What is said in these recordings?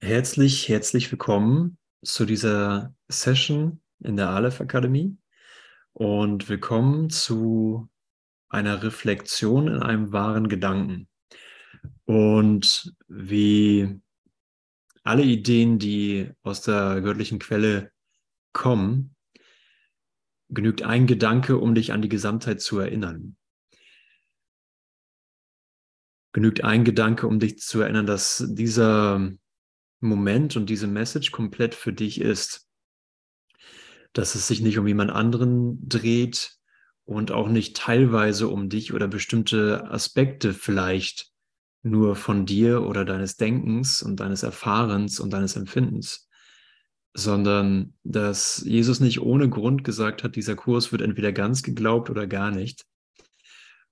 Herzlich, herzlich willkommen zu dieser Session in der Aleph Akademie und willkommen zu einer Reflexion in einem wahren Gedanken. Und wie alle Ideen, die aus der göttlichen Quelle kommen, genügt ein Gedanke, um dich an die Gesamtheit zu erinnern. Genügt ein Gedanke, um dich zu erinnern, dass dieser Moment und diese Message komplett für dich ist. Dass es sich nicht um jemand anderen dreht und auch nicht teilweise um dich oder bestimmte Aspekte vielleicht nur von dir oder deines Denkens und deines Erfahrens und deines Empfindens, sondern dass Jesus nicht ohne Grund gesagt hat, dieser Kurs wird entweder ganz geglaubt oder gar nicht,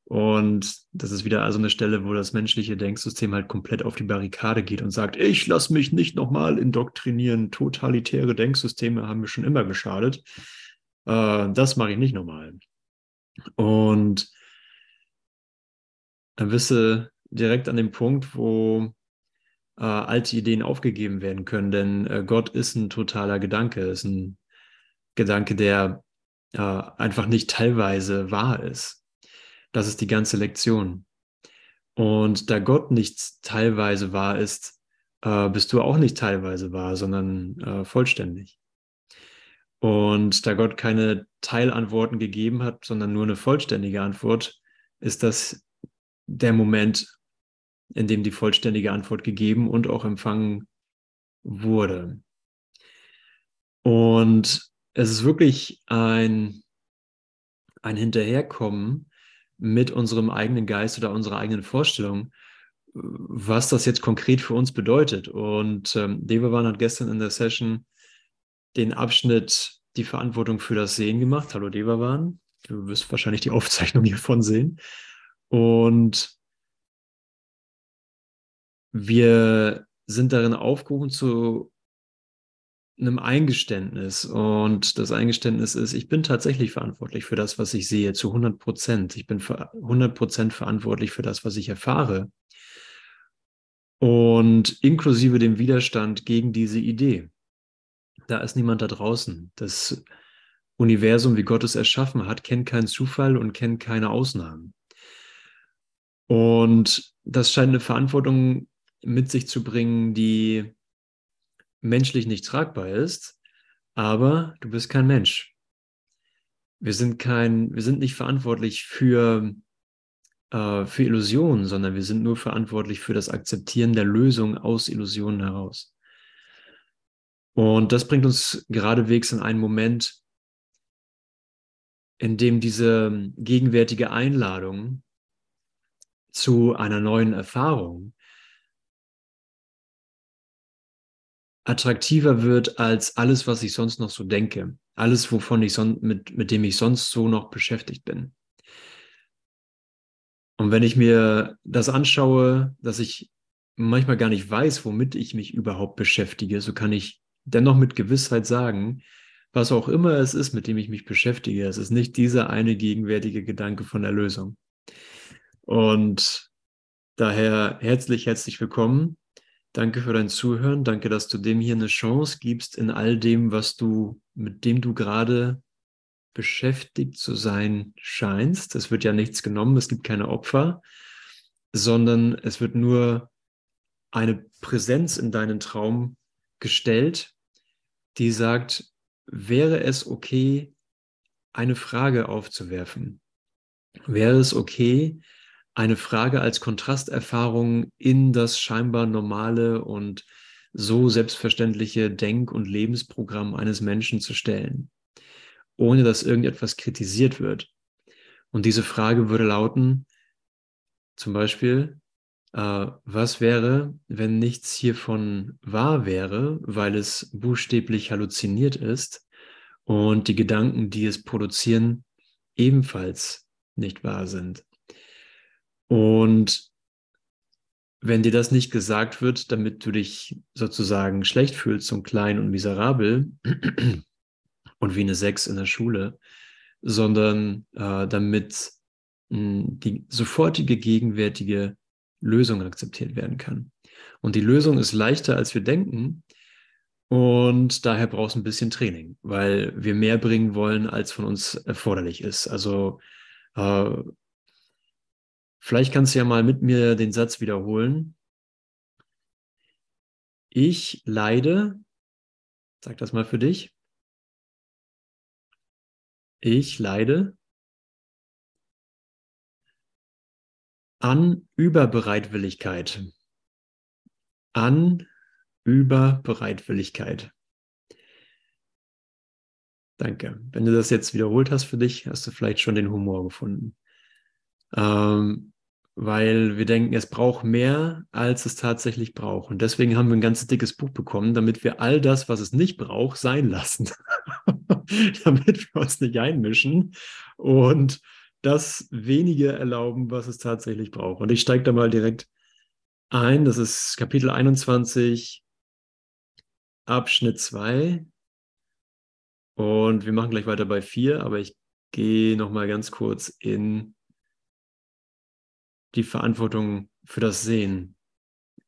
und das ist wieder also eine Stelle, wo das menschliche Denksystem halt komplett auf die Barrikade geht und sagt, ich lasse mich nicht nochmal indoktrinieren. Totalitäre Denksysteme haben mir schon immer geschadet. Äh, das mache ich nicht nochmal. Und dann bist du direkt an dem Punkt, wo äh, alte Ideen aufgegeben werden können. Denn äh, Gott ist ein totaler Gedanke, ist ein Gedanke, der äh, einfach nicht teilweise wahr ist. Das ist die ganze Lektion. Und da Gott nicht teilweise wahr ist, äh, bist du auch nicht teilweise wahr, sondern äh, vollständig. Und da Gott keine Teilantworten gegeben hat, sondern nur eine vollständige Antwort, ist das der Moment, in dem die vollständige Antwort gegeben und auch empfangen wurde. Und es ist wirklich ein, ein Hinterherkommen mit unserem eigenen Geist oder unserer eigenen Vorstellung, was das jetzt konkret für uns bedeutet. Und ähm, Devavan hat gestern in der Session den Abschnitt die Verantwortung für das Sehen gemacht. Hallo Devavan, du wirst wahrscheinlich die Aufzeichnung hiervon sehen. Und wir sind darin aufgerufen zu einem Eingeständnis. Und das Eingeständnis ist, ich bin tatsächlich verantwortlich für das, was ich sehe, zu 100 Prozent. Ich bin 100 Prozent verantwortlich für das, was ich erfahre. Und inklusive dem Widerstand gegen diese Idee. Da ist niemand da draußen. Das Universum, wie Gott es erschaffen hat, kennt keinen Zufall und kennt keine Ausnahmen. Und das scheint eine Verantwortung mit sich zu bringen, die menschlich nicht tragbar ist, aber du bist kein Mensch. Wir sind kein, wir sind nicht verantwortlich für, äh, für Illusionen, sondern wir sind nur verantwortlich für das Akzeptieren der Lösung aus Illusionen heraus. Und das bringt uns geradewegs in einen Moment, in dem diese gegenwärtige Einladung zu einer neuen Erfahrung attraktiver wird als alles, was ich sonst noch so denke. Alles, wovon ich son mit, mit dem ich sonst so noch beschäftigt bin. Und wenn ich mir das anschaue, dass ich manchmal gar nicht weiß, womit ich mich überhaupt beschäftige, so kann ich dennoch mit Gewissheit sagen, was auch immer es ist, mit dem ich mich beschäftige, es ist nicht dieser eine gegenwärtige Gedanke von der Lösung. Und daher herzlich, herzlich willkommen Danke für dein Zuhören. Danke, dass du dem hier eine Chance gibst in all dem, was du, mit dem du gerade beschäftigt zu sein scheinst. Es wird ja nichts genommen, es gibt keine Opfer, sondern es wird nur eine Präsenz in deinen Traum gestellt, die sagt, wäre es okay, eine Frage aufzuwerfen? Wäre es okay, eine Frage als Kontrasterfahrung in das scheinbar normale und so selbstverständliche Denk- und Lebensprogramm eines Menschen zu stellen, ohne dass irgendetwas kritisiert wird. Und diese Frage würde lauten, zum Beispiel, äh, was wäre, wenn nichts hiervon wahr wäre, weil es buchstäblich halluziniert ist und die Gedanken, die es produzieren, ebenfalls nicht wahr sind? Und wenn dir das nicht gesagt wird, damit du dich sozusagen schlecht fühlst und klein und miserabel und wie eine Sechs in der Schule, sondern äh, damit mh, hm, die sofortige gegenwärtige Lösung akzeptiert werden kann. Und die Lösung ist leichter, als wir denken. Und daher braucht es ein bisschen Training, weil wir mehr bringen wollen, als von uns erforderlich ist. Also äh, vielleicht kannst du ja mal mit mir den Satz wiederholen. Ich leide, sag das mal für dich. Ich leide an Überbereitwilligkeit. An Überbereitwilligkeit. Danke. Wenn du das jetzt wiederholt hast für dich, hast du vielleicht schon den Humor gefunden. Ähm, weil wir denken, es braucht mehr, als es tatsächlich braucht. Und deswegen haben wir ein ganz dickes Buch bekommen, damit wir all das, was es nicht braucht, sein lassen. damit wir uns nicht einmischen und das wenige erlauben, was es tatsächlich braucht. Und ich steige da mal direkt ein. Das ist Kapitel 21, Abschnitt 2. Und wir machen gleich weiter bei 4, aber ich gehe nochmal ganz kurz in die Verantwortung für das Sehen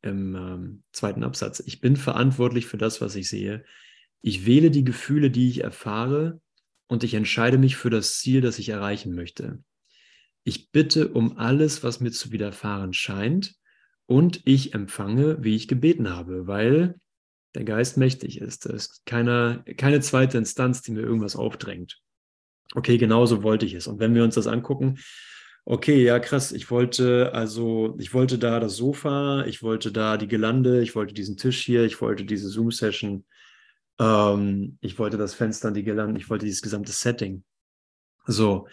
im ähm, zweiten Absatz. Ich bin verantwortlich für das, was ich sehe. Ich wähle die Gefühle, die ich erfahre, und ich entscheide mich für das Ziel, das ich erreichen möchte. Ich bitte um alles, was mir zu widerfahren scheint, und ich empfange, wie ich gebeten habe, weil der Geist mächtig ist. Da ist keine, keine zweite Instanz, die mir irgendwas aufdrängt. Okay, genauso wollte ich es. Und wenn wir uns das angucken, okay, ja, krass, ich wollte, also, ich wollte da das Sofa, ich wollte da die Gelande, ich wollte diesen Tisch hier, ich wollte diese Zoom-Session, ähm, ich wollte das Fenster die Gelande, ich wollte dieses gesamte Setting. So,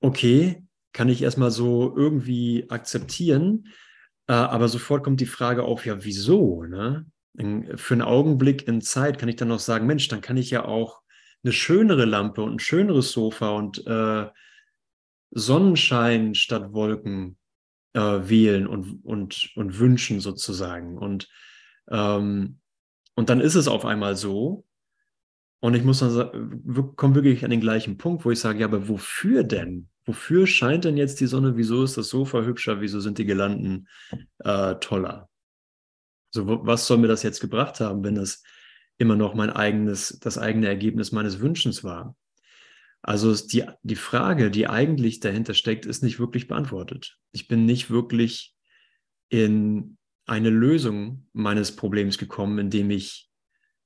okay, kann ich erstmal so irgendwie akzeptieren, äh, aber sofort kommt die Frage auf, ja, wieso? Ne? In, für einen Augenblick in Zeit kann ich dann noch sagen, Mensch, dann kann ich ja auch eine schönere Lampe und ein schöneres Sofa und äh, Sonnenschein statt Wolken äh, wählen und, und, und wünschen sozusagen. Und ähm, und dann ist es auf einmal so. Und ich muss dann komme wirklich an den gleichen Punkt, wo ich sage, ja, aber wofür denn? Wofür scheint denn jetzt die Sonne? Wieso ist das Sofa hübscher? Wieso sind die Gelanden äh, toller? So, was soll mir das jetzt gebracht haben, wenn das immer noch mein eigenes, das eigene Ergebnis meines Wünschens war? Also die, die Frage, die eigentlich dahinter steckt, ist nicht wirklich beantwortet. Ich bin nicht wirklich in eine Lösung meines Problems gekommen, indem ich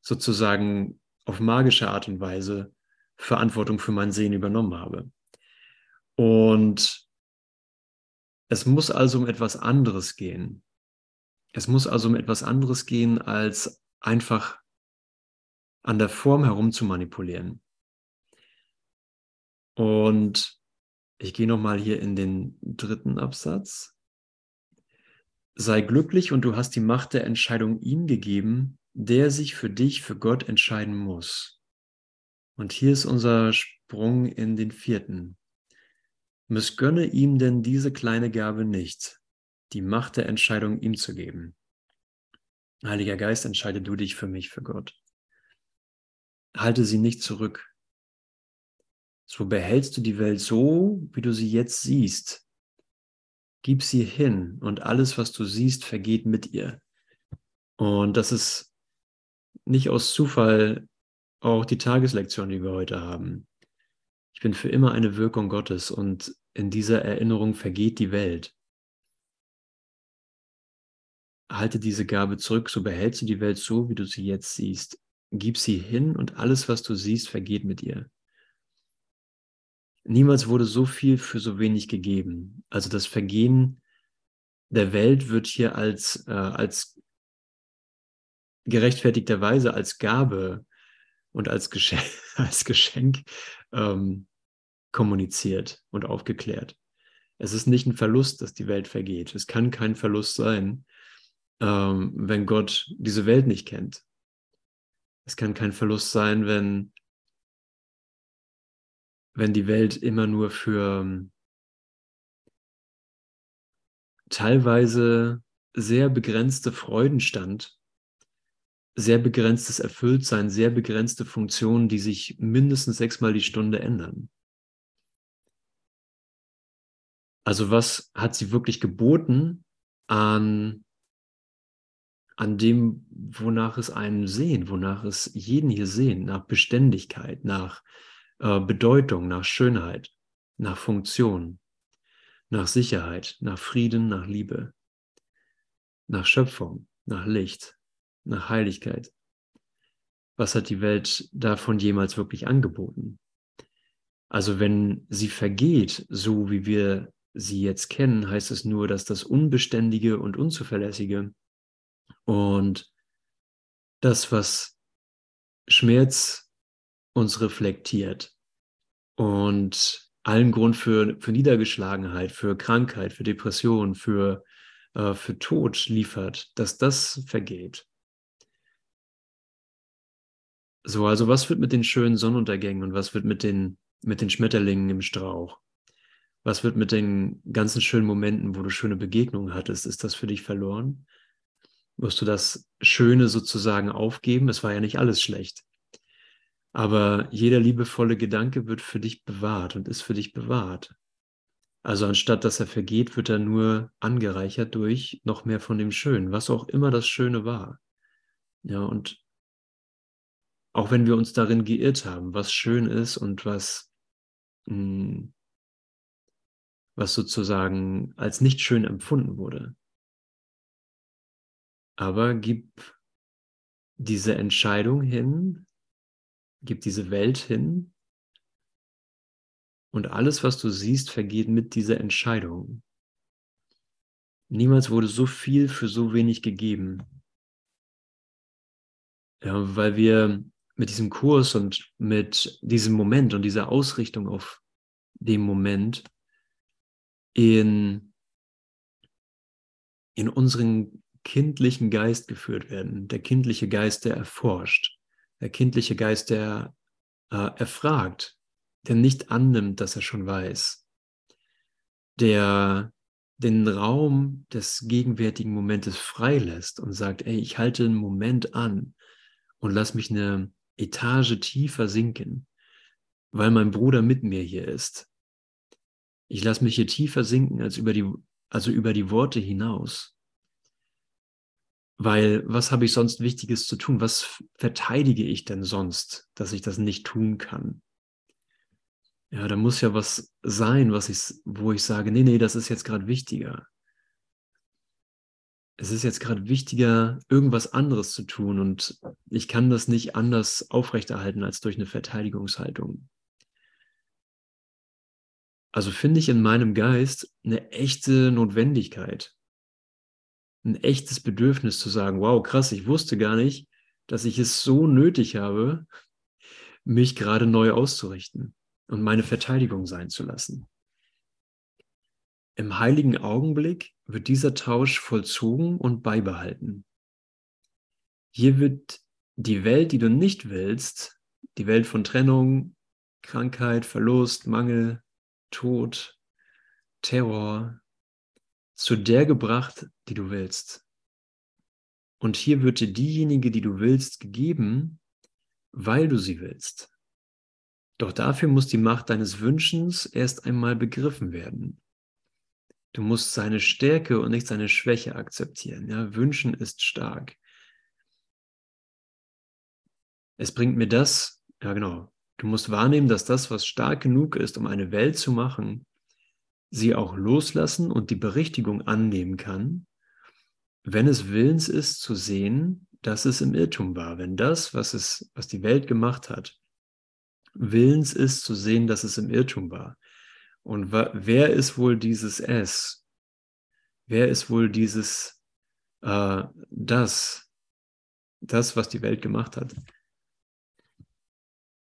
sozusagen auf magische Art und Weise Verantwortung für mein Sehen übernommen habe. Und es muss also um etwas anderes gehen. Es muss also um etwas anderes gehen, als einfach an der Form herum zu manipulieren. Und ich gehe nochmal hier in den dritten Absatz sei glücklich und du hast die Macht der Entscheidung ihm gegeben, der sich für dich, für Gott entscheiden muss. Und hier ist unser Sprung in den vierten. Missgönne ihm denn diese kleine Gabe nicht, die Macht der Entscheidung ihm zu geben. Heiliger Geist, entscheide du dich für mich, für Gott. Halte sie nicht zurück. So behältst du die Welt so, wie du sie jetzt siehst, gib sie hin und alles, was du siehst, vergeht mit ihr. Und das ist nicht aus Zufall auch die Tageslektion, die wir heute haben. Ich bin für immer eine Wirkung Gottes und in dieser Erinnerung vergeht die Welt. Halte diese Gabe zurück, so behältst du die Welt so, wie du sie jetzt siehst. Gib sie hin und alles, was du siehst, vergeht mit ihr. Niemals wurde so viel für so wenig gegeben. Also das Vergehen der Welt wird hier als, äh, als gerechtfertigterweise als Gabe und als Geschenk, als Geschenk ähm, kommuniziert und aufgeklärt. Es ist nicht ein Verlust, dass die Welt vergeht. Es kann kein Verlust sein, ähm, wenn Gott diese Welt nicht kennt. Es kann kein Verlust sein, wenn wenn die Welt immer nur für teilweise sehr begrenzte Freuden stand, sehr begrenztes Erfülltsein, sehr begrenzte Funktionen, die sich mindestens sechsmal die Stunde ändern. Also was hat sie wirklich geboten an an dem, wonach es einen sehen, wonach es jeden hier sehen, nach Beständigkeit, nach äh, Bedeutung, nach Schönheit, nach Funktion, nach Sicherheit, nach Frieden, nach Liebe, nach Schöpfung, nach Licht, nach Heiligkeit. Was hat die Welt davon jemals wirklich angeboten? Also wenn sie vergeht, so wie wir sie jetzt kennen, heißt es nur, dass das Unbeständige und Unzuverlässige und das, was Schmerz uns reflektiert und allen Grund für, für Niedergeschlagenheit, für Krankheit, für Depression, für, äh, für Tod liefert, dass das vergeht. So, also was wird mit den schönen Sonnenuntergängen und was wird mit den, mit den Schmetterlingen im Strauch? Was wird mit den ganzen schönen Momenten, wo du schöne Begegnungen hattest? Ist das für dich verloren? Wirst du das Schöne sozusagen aufgeben? Es war ja nicht alles schlecht. Aber jeder liebevolle Gedanke wird für dich bewahrt und ist für dich bewahrt. Also anstatt dass er vergeht, wird er nur angereichert durch noch mehr von dem Schönen, was auch immer das Schöne war. Ja, und auch wenn wir uns darin geirrt haben, was schön ist und was, mh, hm, was sozusagen als nicht schön empfunden wurde. Aber gib diese Entscheidung hin, gib diese Welt hin und alles, was du siehst, vergeht mit dieser Entscheidung. Niemals wurde so viel für so wenig gegeben. Ja, weil wir mit diesem Kurs und mit diesem Moment und dieser Ausrichtung auf dem Moment in, in unseren kindlichen Geist geführt werden. Der kindliche Geist, der erforscht. Der kindliche Geist, der äh, erfragt, der nicht annimmt, dass er schon weiß. Der den Raum des gegenwärtigen Momentes freilässt und sagt, ey, ich halte einen Moment an und lass mich eine Etage tiefer sinken, weil mein Bruder mit mir hier ist. Ich lasse mich hier tiefer sinken als über die, also über die Worte hinaus. Weil was habe ich sonst Wichtiges zu tun? Was verteidige ich denn sonst, dass ich das nicht tun kann? Ja, da muss ja was sein, was ich, wo ich sage, nee, nee, das ist jetzt gerade wichtiger es ist jetzt gerade wichtiger, irgendwas anderes zu tun und ich kann das nicht anders aufrechterhalten als durch eine Verteidigungshaltung. Also finde ich in meinem Geist eine echte Notwendigkeit, ein echtes Bedürfnis zu sagen, wow, krass, ich wusste gar nicht, dass ich es so nötig habe, mich gerade neu auszurichten und meine Verteidigung sein zu lassen. Im heiligen Augenblick wird dieser Tausch vollzogen und beibehalten. Hier wird die Welt, die du nicht willst, die Welt von Trennung, Krankheit, Verlust, Mangel, Tod, Terror, zu der gebracht, die du willst. Und hier wird dir diejenige, die du willst, gegeben, weil du sie willst. Doch dafür muss die Macht deines Wünschens erst einmal begriffen werden. Du musst seine Stärke und nicht seine Schwäche akzeptieren. Ja, wünschen ist stark. Es bringt mir das, ja genau. Du musst wahrnehmen, dass das, was stark genug ist, um eine Welt zu machen, sie auch loslassen und die Berichtigung annehmen kann, wenn es willens ist zu sehen, dass es im Irrtum war. Wenn das, was es, was die Welt gemacht hat, willens ist zu sehen, dass es im Irrtum war. Und wer ist wohl dieses S? Wer ist wohl dieses äh, das? Das, was die Welt gemacht hat.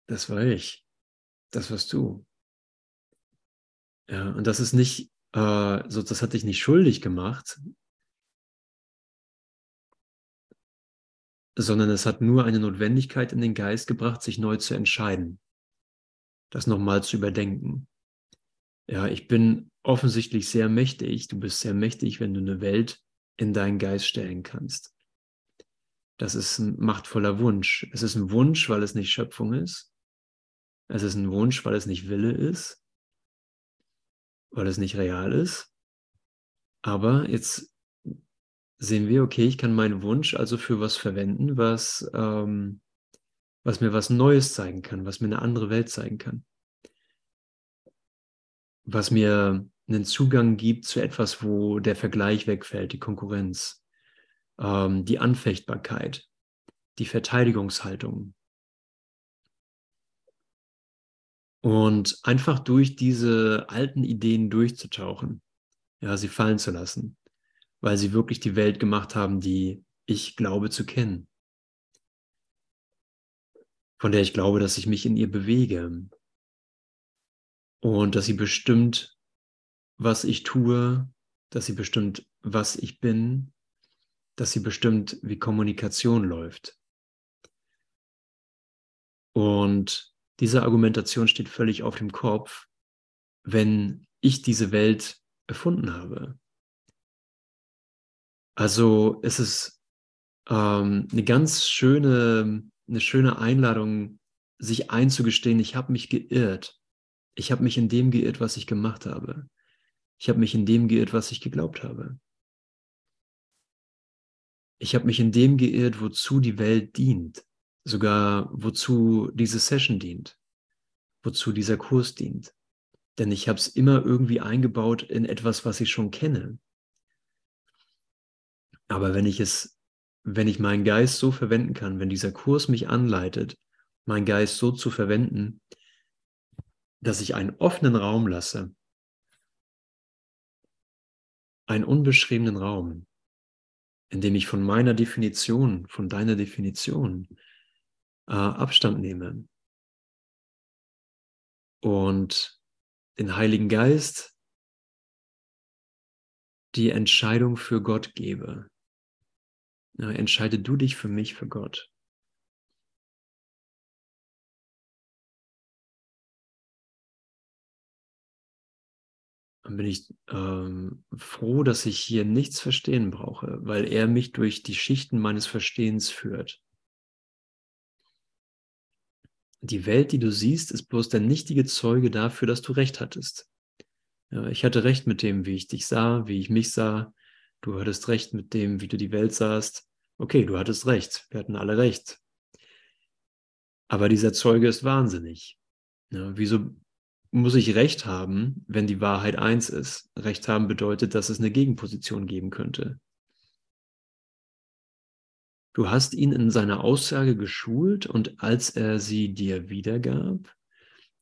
Das war ich. Das warst du. Ja, und das ist nicht, äh, so, das hat dich nicht schuldig gemacht, sondern es hat nur eine Notwendigkeit in den Geist gebracht, sich neu zu entscheiden, das nochmal zu überdenken. Ja, ich bin offensichtlich sehr mächtig. Du bist sehr mächtig, wenn du eine Welt in deinen Geist stellen kannst. Das ist ein machtvoller Wunsch. Es ist ein Wunsch, weil es nicht Schöpfung ist. Es ist ein Wunsch, weil es nicht Wille ist, weil es nicht real ist. Aber jetzt sehen wir, okay, ich kann meinen Wunsch also für was verwenden, was, ähm, was mir was Neues zeigen kann, was mir eine andere Welt zeigen kann. Was mir einen Zugang gibt zu etwas, wo der Vergleich wegfällt, die Konkurrenz, ähm, die Anfechtbarkeit, die Verteidigungshaltung. Und einfach durch diese alten Ideen durchzutauchen, ja, sie fallen zu lassen weil sie wirklich die Welt gemacht haben, die ich glaube zu kennen. Von der ich glaube, dass ich mich in ihr bewege. Und dass sie bestimmt, was ich tue, dass sie bestimmt, was ich bin, dass sie bestimmt, wie Kommunikation läuft. Und diese Argumentation steht völlig auf dem Kopf, wenn ich diese Welt erfunden habe. Also es ist ähm, eine ganz schöne, eine schöne Einladung, sich einzugestehen, ich habe mich geirrt. Ich habe mich in dem geirrt, was ich gemacht habe. Ich habe mich in dem geirrt, was ich geglaubt habe. Ich habe mich in dem geirrt, wozu die Welt dient, sogar wozu diese Session dient, wozu dieser Kurs dient. Denn ich habe es immer irgendwie eingebaut in etwas, was ich schon kenne. Aber wenn ich es, wenn ich meinen Geist so verwenden kann, wenn dieser Kurs mich anleitet, meinen Geist so zu verwenden, dass ich einen offenen Raum lasse, einen unbeschriebenen Raum, in dem ich von meiner Definition, von deiner Definition äh, Abstand nehme und den Heiligen Geist die Entscheidung für Gott gebe. Ja, entscheide du dich für mich, für Gott. Dann bin ich ähm, froh, dass ich hier nichts verstehen brauche, weil er mich durch die Schichten meines Verstehens führt. Die Welt, die du siehst, ist bloß der nichtige Zeuge dafür, dass du recht hattest. Ich hatte recht mit dem, wie ich dich sah, wie ich mich sah, Du hattest recht mit dem, wie du die Welt sahst. Okay, du hattest recht. Wir hatten alle recht. Aber dieser Zeuge ist wahnsinnig. Ja, wieso muss ich Recht haben, wenn die Wahrheit eins ist? Recht haben bedeutet, dass es eine Gegenposition geben könnte. Du hast ihn in seiner Aussage geschult und als er sie dir wiedergab,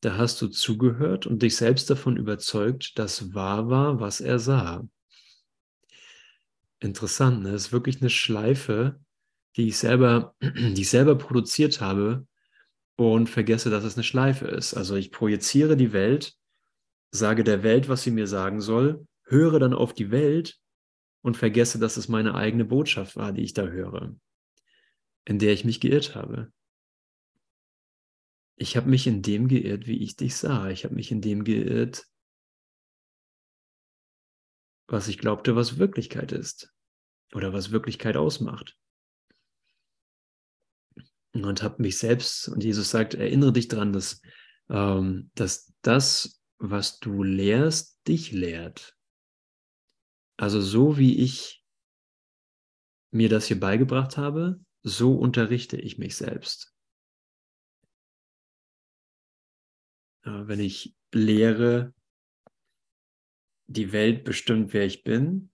da hast du zugehört und dich selbst davon überzeugt, dass wahr war, was er sah. Interessant, ne? Das ist wirklich eine Schleife, die ich selber, die ich selber produziert habe und vergesse, dass es eine Schleife ist. Also ich projiziere die Welt, sage der Welt, was sie mir sagen soll, höre dann auf die Welt und vergesse, dass es meine eigene Botschaft war, die ich da höre, in der ich mich geirrt habe. Ich habe mich in dem geirrt, wie ich dich sah. Ich habe mich in dem geirrt, was ich glaubte, was Wirklichkeit ist oder was Wirklichkeit ausmacht. Und habe mich selbst, und Jesus sagt, erinnere dich daran, dass, ähm, dass das, was du lehrst, dich lehrt. Also so wie ich mir das hier beigebracht habe, so unterrichte ich mich selbst. Wenn ich lehre, die Welt bestimmt, wer ich bin,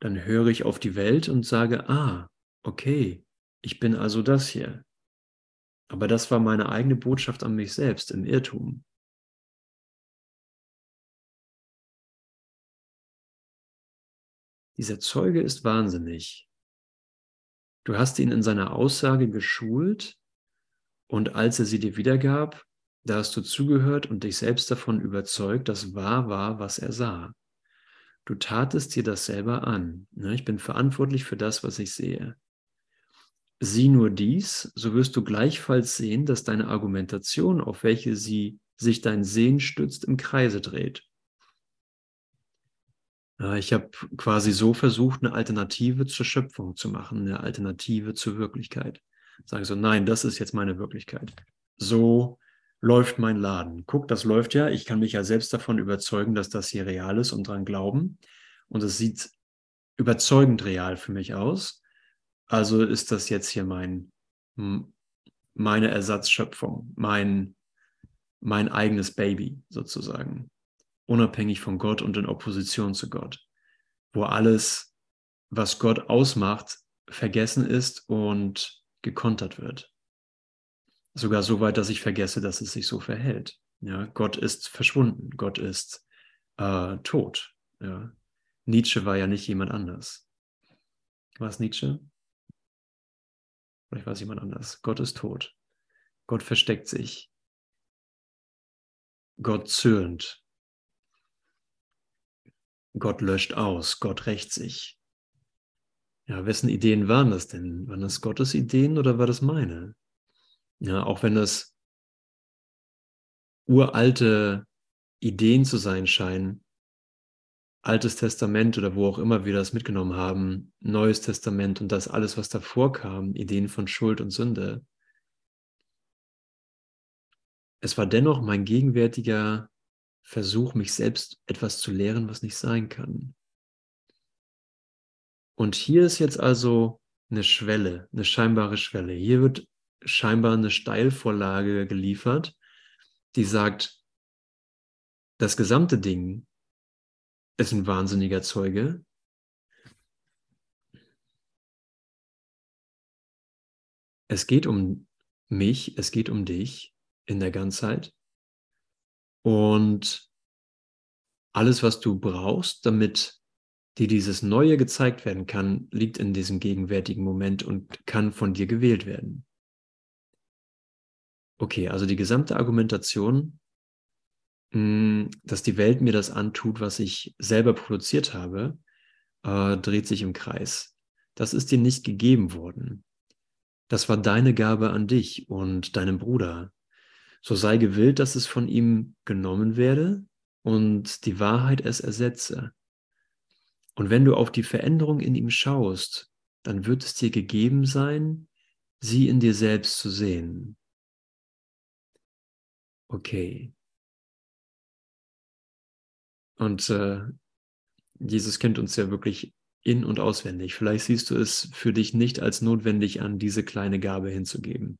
dann höre ich auf die Welt und sage, ah, okay, ich bin also das hier. Aber das war meine eigene Botschaft an mich selbst im Irrtum. Dieser Zeuge ist wahnsinnig. Du hast ihn in seiner Aussage geschult und als er sie dir wiedergab, da hast du zugehört und dich selbst davon überzeugt, dass wahr war, was er sah. Du tatest dir das selber an. Ne? Ich bin verantwortlich für das, was ich sehe. Sieh nur dies, so wirst du gleichfalls sehen, dass deine Argumentation, auf welche sie sich dein Sehen stützt, im Kreise dreht. Ich habe quasi so versucht, eine Alternative zur Schöpfung zu machen, eine Alternative zur Wirklichkeit. Sage so, nein, das ist jetzt meine Wirklichkeit. So läuft mein Laden. Guck, das läuft ja. Ich kann mich ja selbst davon überzeugen, dass das hier real ist und dran glauben. Und es sieht überzeugend real für mich aus. Also ist das jetzt hier mein, meine Ersatzschöpfung, mein, mein eigenes Baby sozusagen, unabhängig von Gott und in Opposition zu Gott, wo alles, was Gott ausmacht, vergessen ist und gekontert wird. Sogar so weit, dass ich vergesse, dass es sich so verhält. Ja, Gott ist verschwunden, Gott ist äh, tot. Ja. Nietzsche war ja nicht jemand anders. War es Nietzsche? Vielleicht war es jemand anders. Gott ist tot. Gott versteckt sich. Gott zürnt. Gott löscht aus. Gott rächt sich. Ja, wessen Ideen waren das denn? Waren das Gottes Ideen oder war das meine? Ja, auch wenn das uralte Ideen zu sein scheinen, Altes Testament oder wo auch immer wir das mitgenommen haben, Neues Testament und das alles, was davor kam, Ideen von Schuld und Sünde. Es war dennoch mein gegenwärtiger Versuch, mich selbst etwas zu lehren, was nicht sein kann. Und hier ist jetzt also eine Schwelle, eine scheinbare Schwelle. Hier wird scheinbar eine Steilvorlage geliefert, die sagt, das gesamte Ding ist ein wahnsinniger Zeuge. Es geht um mich, es geht um dich in der Ganzheit. Und alles, was du brauchst, damit dir dieses Neue gezeigt werden kann, liegt in diesem gegenwärtigen Moment und kann von dir gewählt werden. Okay, also die gesamte Argumentation Mm, dass die Welt mir das antut, was ich selber produziert habe, äh, dreht sich im Kreis. Das ist dir nicht gegeben worden. Das war deine Gabe an dich und deinem Bruder. So sei gewillt, dass es von ihm genommen werde und die Wahrheit es ersetze. Und wenn du auf die Veränderung in ihm schaust, dann wird es dir gegeben sein, sie in dir selbst zu sehen. Okay, und äh, Jesus kennt uns ja wirklich in und auswendig. Vielleicht siehst du es für dich nicht als notwendig an, diese kleine Gabe hinzugeben.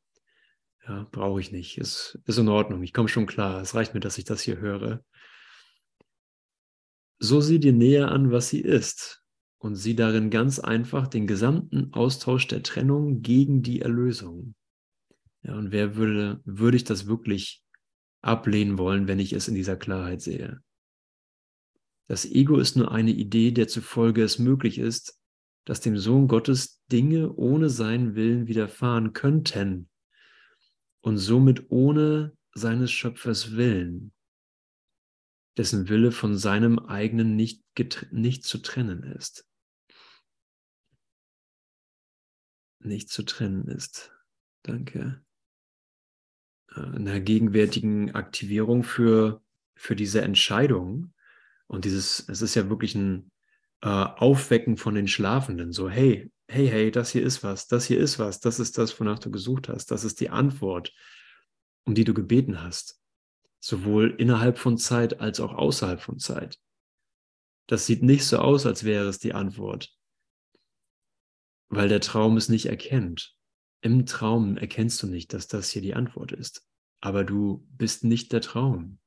Ja, brauche ich nicht. Ist, ist in Ordnung. Ich komme schon klar. Es reicht mir, dass ich das hier höre. So sieh dir näher an, was sie ist und sieh darin ganz einfach den gesamten Austausch der Trennung gegen die Erlösung. Ja, und wer würde, würde ich das wirklich ablehnen wollen, wenn ich es in dieser Klarheit sehe? Das Ego ist nur eine Idee, der zufolge es möglich ist, dass dem Sohn Gottes Dinge ohne seinen Willen widerfahren könnten und somit ohne seines Schöpfers Willen, dessen Wille von seinem eigenen nicht, nicht zu trennen ist. Nicht zu trennen ist. Danke. Äh, in der gegenwärtigen Aktivierung für, für diese Entscheidung und dieses, es ist ja wirklich ein äh, Aufwecken von den Schlafenden. So, hey, hey, hey, das hier ist was, das hier ist was, das ist das, wonach du gesucht hast, das ist die Antwort, um die du gebeten hast. Sowohl innerhalb von Zeit als auch außerhalb von Zeit. Das sieht nicht so aus, als wäre es die Antwort, weil der Traum es nicht erkennt. Im Traum erkennst du nicht, dass das hier die Antwort ist, aber du bist nicht der Traum.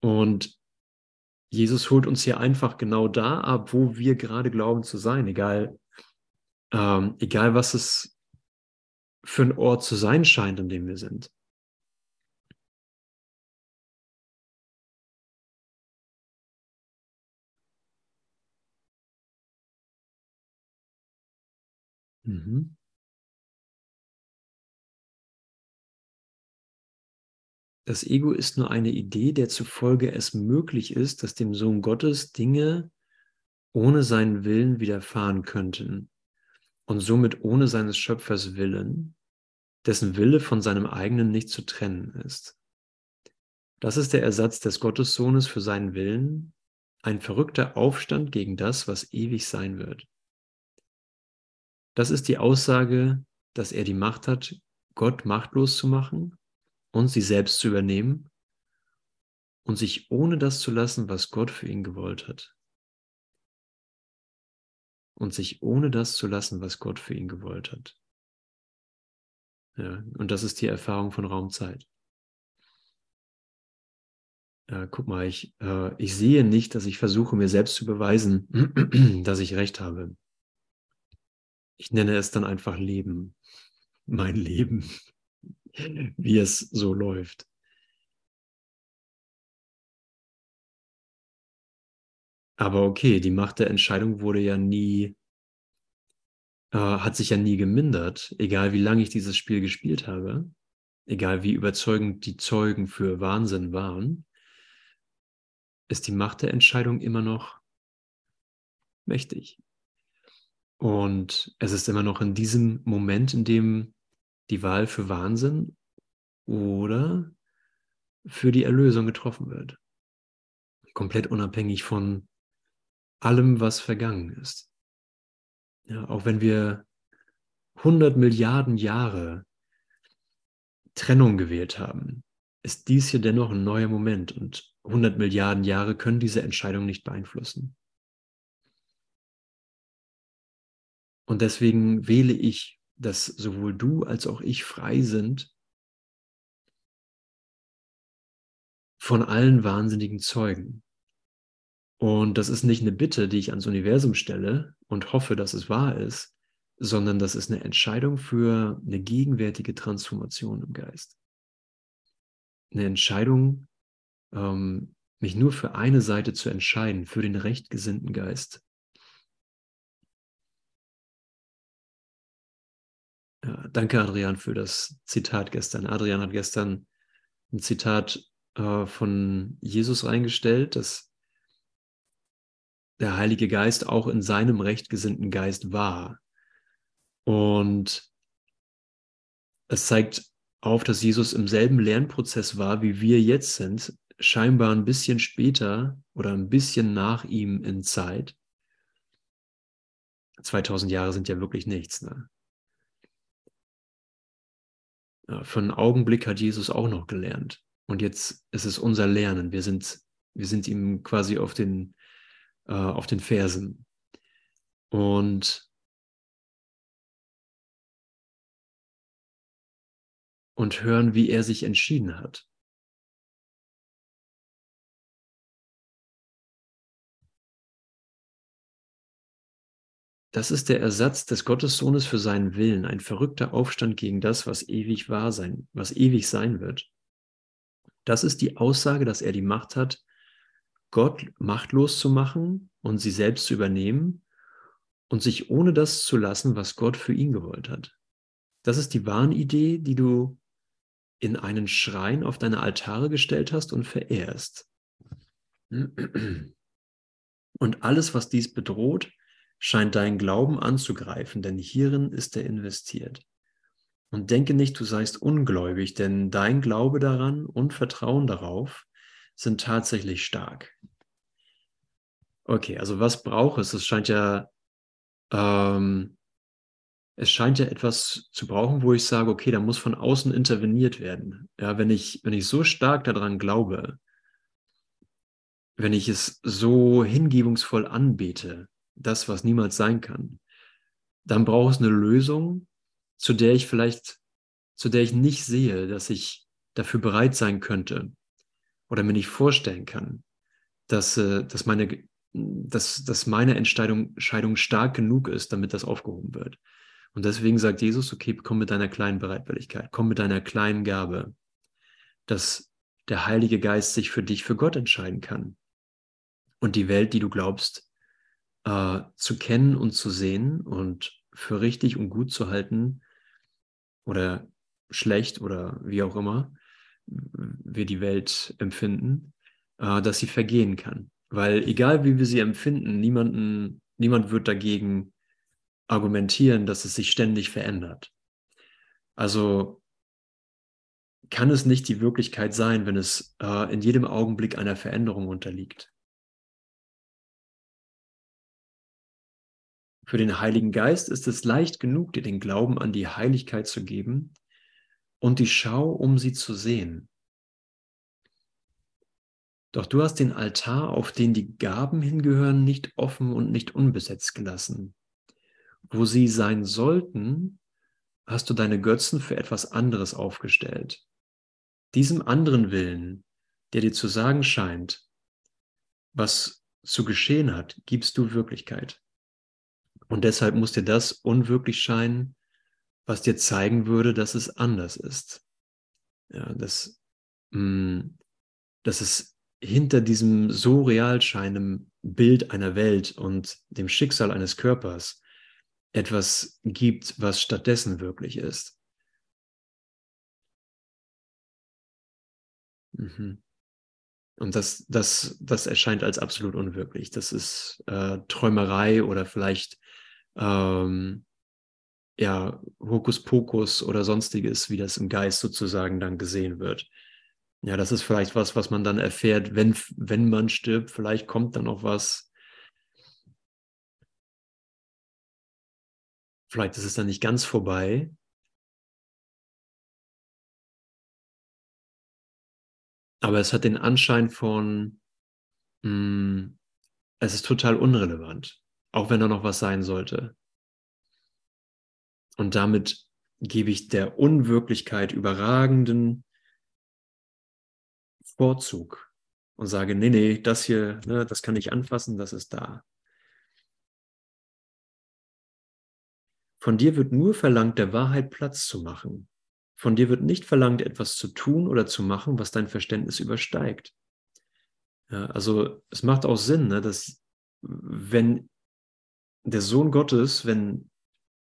Und Jesus holt uns hier einfach genau da ab, wo wir gerade glauben zu sein, egal, ähm, egal was es für ein Ort zu sein scheint, an dem wir sind. Mhm. Das Ego ist nur eine Idee, der zufolge es möglich ist, dass dem Sohn Gottes Dinge ohne seinen Willen widerfahren könnten und somit ohne seines Schöpfers Willen, dessen Wille von seinem eigenen nicht zu trennen ist. Das ist der Ersatz des Gottessohnes für seinen Willen, ein verrückter Aufstand gegen das, was ewig sein wird. Das ist die Aussage, dass er die Macht hat, Gott machtlos zu machen und sie selbst zu übernehmen und sich ohne das zu lassen, was Gott für ihn gewollt hat. und sich ohne das zu lassen, was Gott für ihn gewollt hat. Ja, und das ist die Erfahrung von Raumzeit. Ja, guck mal, ich, äh, ich sehe nicht, dass ich versuche, mir selbst zu beweisen, dass ich recht habe. Ich nenne es dann einfach Leben. Mein Leben. Wie es so läuft. Aber okay, die Macht der Entscheidung wurde ja nie, äh, hat sich ja nie gemindert, egal wie lange ich dieses Spiel gespielt habe, egal wie überzeugend die Zeugen für Wahnsinn waren, ist die Macht der Entscheidung immer noch mächtig. Und es ist immer noch in diesem Moment, in dem die Wahl für Wahnsinn oder für die Erlösung getroffen wird. Komplett unabhängig von allem, was vergangen ist. Ja, auch wenn wir 100 Milliarden Jahre Trennung gewählt haben, ist dies hier dennoch ein neuer Moment und 100 Milliarden Jahre können diese Entscheidung nicht beeinflussen. Und deswegen wähle ich, dass sowohl du als auch ich frei sind von allen wahnsinnigen Zeugen. Und das ist nicht eine Bitte, die ich ans Universum stelle und hoffe, dass es wahr ist, sondern das ist eine Entscheidung für eine gegenwärtige Transformation im Geist. Eine Entscheidung, ähm, mich nur für eine Seite zu entscheiden, für den rechtgesinnten Geist. Danke, Adrian, für das Zitat gestern. Adrian hat gestern ein Zitat äh, von Jesus reingestellt, das der Heilige Geist auch in seinem rechtgesinnten Geist war. Und es zeigt auf, dass Jesus im selben Lernprozess war, wie wir jetzt sind, scheinbar ein bisschen später oder ein bisschen nach ihm in Zeit. 2000 Jahre sind ja wirklich nichts. Ne? Ja, für einen Augenblick hat Jesus auch noch gelernt. Und jetzt ist es unser Lernen. Wir sind, wir sind ihm quasi auf den äh, auf den Fersen. Und, und hören, wie er sich entschieden hat. Das ist der Ersatz des Gottessohnes für seinen Willen, ein verrückter Aufstand gegen das, was ewig wahr sein, was ewig sein wird. Das ist die Aussage, dass er die Macht hat, Gott machtlos zu machen und sie selbst zu übernehmen und sich ohne das zu lassen, was Gott für ihn gewollt hat. Das ist die Wahnidee, die du in einen Schrein auf deine Altare gestellt hast und verehrst. Und alles, was dies bedroht, scheint deinen Glauben anzugreifen, denn hierin ist er investiert. Und denke nicht, du seist ungläubig, denn dein Glaube daran und Vertrauen darauf sind tatsächlich stark. Okay, also was braucht es? Es scheint ja, ähm, es scheint ja etwas zu brauchen, wo ich sage, okay, da muss von außen interveniert werden. Ja, wenn ich, wenn ich so stark daran glaube, wenn ich es so hingebungsvoll anbete, das, was niemals sein kann, dann braucht es eine Lösung, zu der ich vielleicht, zu der ich nicht sehe, dass ich dafür bereit sein könnte oder mir nicht vorstellen kann, dass, äh, dass, meine, dass, dass meine Entscheidung, Entscheidung stark genug ist, damit das aufgehoben wird. Und deswegen sagt Jesus, okay, komm mit deiner kleinen Bereitwilligkeit, komm mit deiner kleinen Gabe, dass der Heilige Geist sich für dich, für Gott entscheiden kann. Und die Welt, die du glaubst, äh, zu kennen und zu sehen und für richtig und gut zu halten oder schlecht oder wie auch immer, wir die Welt empfinden, äh, dass sie vergehen kann. Weil egal wie wir sie empfinden, niemanden, niemand wird dagegen argumentieren, dass es sich ständig verändert. Also kann es nicht die Wirklichkeit sein, wenn es äh, in jedem Augenblick einer Veränderung unterliegt. Für den Heiligen Geist ist es leicht genug, dir den Glauben an die Heiligkeit zu geben, und die Schau, um sie zu sehen. Doch du hast den Altar, auf den die Gaben hingehören, nicht offen und nicht unbesetzt gelassen. wo sie sein sollten, hast du deine Götzen für etwas anderes aufgestellt. Diesem anderen Willen, der dir zu sagen scheint, was zu geschehen hat, gibst du Wirklichkeit. Und deshalb muss dir das unwirklich scheinen, was dir zeigen würde, dass es anders ist. Ja, dass, mh, mm, dass es hinter diesem so real scheinenden Bild einer Welt und dem Schicksal eines Körpers etwas gibt, was stattdessen wirklich ist. Mhm. Und das, das, das erscheint als absolut unwirklich. Das ist äh, Träumerei oder vielleicht ähm, ja, Hokuspokus oder sonstiges, wie das im Geist sozusagen dann gesehen wird. Ja, das ist vielleicht was, was man dann erfährt, wenn, wenn man stirbt. Vielleicht kommt dann noch was. Vielleicht ist es dann nicht ganz vorbei. Aber es hat den Anschein von, mh, hm, es ist total unrelevant, auch wenn da noch was sein sollte. Und damit gebe ich der Unwirklichkeit überragenden Vorzug und sage, nee, nee, das hier, ne, das kann ich anfassen, das ist da. Von dir wird nur verlangt, der Wahrheit Platz zu machen. Von dir wird nicht verlangt, etwas zu tun oder zu machen, was dein Verständnis übersteigt. Ja, also es macht auch Sinn, ne, dass wenn der Sohn Gottes, wenn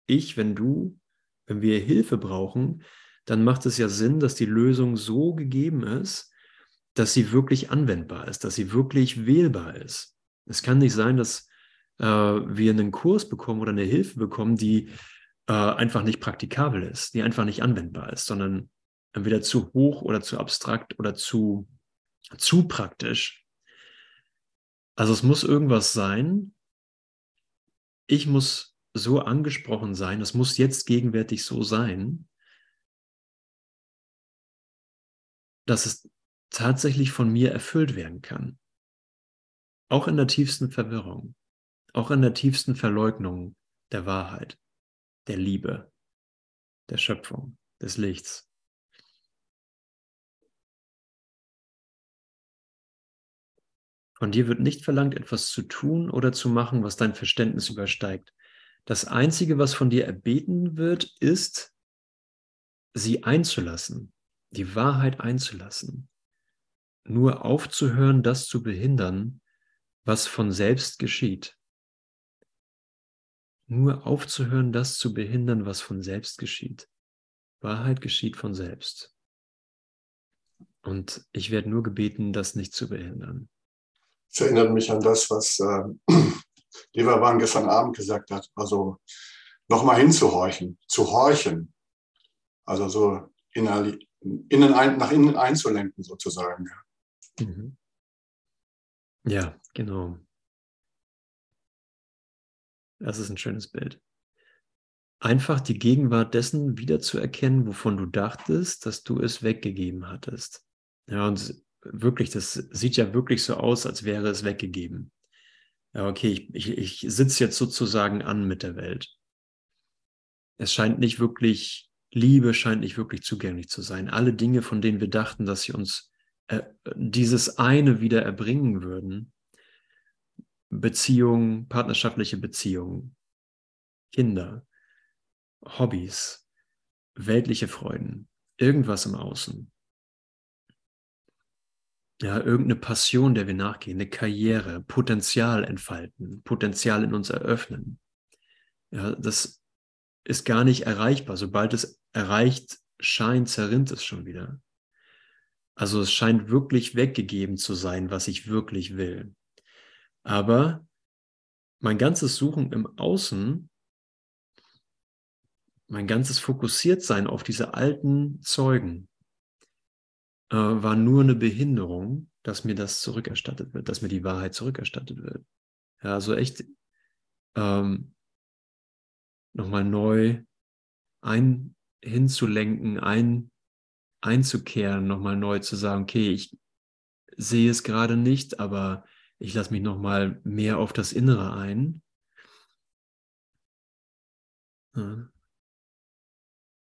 ich, wenn du, wenn wir Hilfe brauchen, dann macht es ja Sinn, dass die Lösung so gegeben ist, dass sie wirklich anwendbar ist, dass sie wirklich wählbar ist. Es kann nicht sein, dass äh, wir einen Kurs bekommen oder eine Hilfe bekommen, die äh, einfach nicht praktikabel ist, die einfach nicht anwendbar ist, sondern entweder zu hoch oder zu abstrakt oder zu, zu praktisch. Also es muss irgendwas sein. Ich muss so angesprochen sein, es muss jetzt gegenwärtig so sein, dass es tatsächlich von mir erfüllt werden kann. Auch in der tiefsten Verwirrung, auch in der tiefsten Verleugnung der Wahrheit, der Liebe, der Schöpfung, des Lichts. Von dir wird nicht verlangt, etwas zu tun oder zu machen, was dein Verständnis übersteigt. Das Einzige, was von dir erbeten wird, ist, sie einzulassen, die Wahrheit einzulassen, nur aufzuhören, das zu behindern, was von selbst geschieht. Nur aufzuhören, das zu behindern, was von selbst geschieht. Wahrheit geschieht von selbst. Und ich werde nur gebeten, das nicht zu behindern. Es erinnert mich an das, was äh, Leverwan gestern Abend gesagt hat. Also nochmal hinzuhorchen, zu horchen. Also so innen, ein, nach innen einzulenken sozusagen. Mhm. Ja, genau. Das ist ein schönes Bild. Einfach die Gegenwart dessen wiederzuerkennen, wovon du dachtest, dass du es weggegeben hattest. Ja, und wirklich, das sieht ja wirklich so aus, als wäre es weggegeben. Ja, okay, ich, ich, ich sitze jetzt sozusagen an mit der Welt. Es scheint nicht wirklich, Liebe scheint nicht wirklich zugänglich zu sein. Alle Dinge, von denen wir dachten, dass sie uns äh, dieses eine wieder erbringen würden, Beziehungen, partnerschaftliche Beziehungen, Kinder, Hobbys, weltliche Freuden, irgendwas im Außen. Ja, irgendeine Passion, der wir nachgehen, eine Karriere, Potenzial entfalten, Potenzial in uns eröffnen. Ja, das ist gar nicht erreichbar. Sobald es erreicht scheint, zerrinnt es schon wieder. Also es scheint wirklich weggegeben zu sein, was ich wirklich will. Aber mein ganzes Suchen im Außen, mein ganzes Fokussiertsein auf diese alten Zeugen, äh, war nur eine Behinderung, dass mir das zurückerstattet wird, dass mir die Wahrheit zurückerstattet wird. Ja, also echt ähm, nochmal neu ein hinzulenken, ein einzukehren, nochmal neu zu sagen, okay, ich sehe es gerade nicht, aber ich lasse mich nochmal mehr auf das Innere ein. Ja.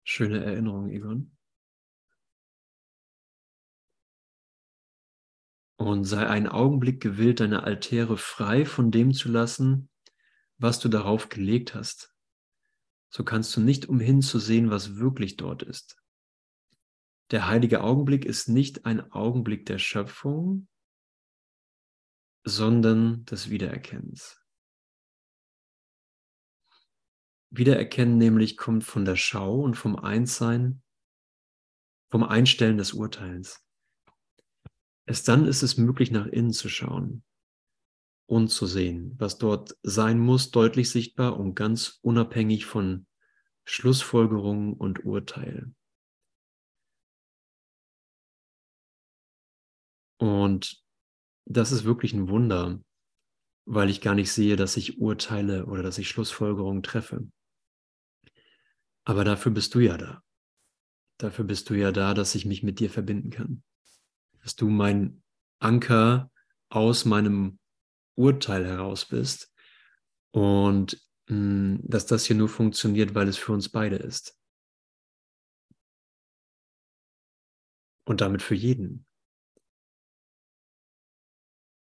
Schöne Erinnerung, Egon. Und sei einen Augenblick gewillt, deine Altäre frei von dem zu lassen, was du darauf gelegt hast. So kannst du nicht umhin zu sehen, was wirklich dort ist. Der heilige Augenblick ist nicht ein Augenblick der Schöpfung, sondern des Wiedererkennens. Wiedererkennen nämlich kommt von der Schau und vom Einssein, vom Einstellen des Urteils. Erst dann ist es möglich, nach innen zu schauen und zu sehen, was dort sein muss, deutlich sichtbar und ganz unabhängig von Schlussfolgerungen und Urteil. Und das ist wirklich ein Wunder, weil ich gar nicht sehe, dass ich Urteile oder dass ich Schlussfolgerungen treffe. Aber dafür bist du ja da. Dafür bist du ja da, dass ich mich mit dir verbinden kann. Dass du mein Anker aus meinem Urteil heraus bist und mh, mm, dass das hier nur funktioniert, weil es für uns beide ist. Und damit für jeden.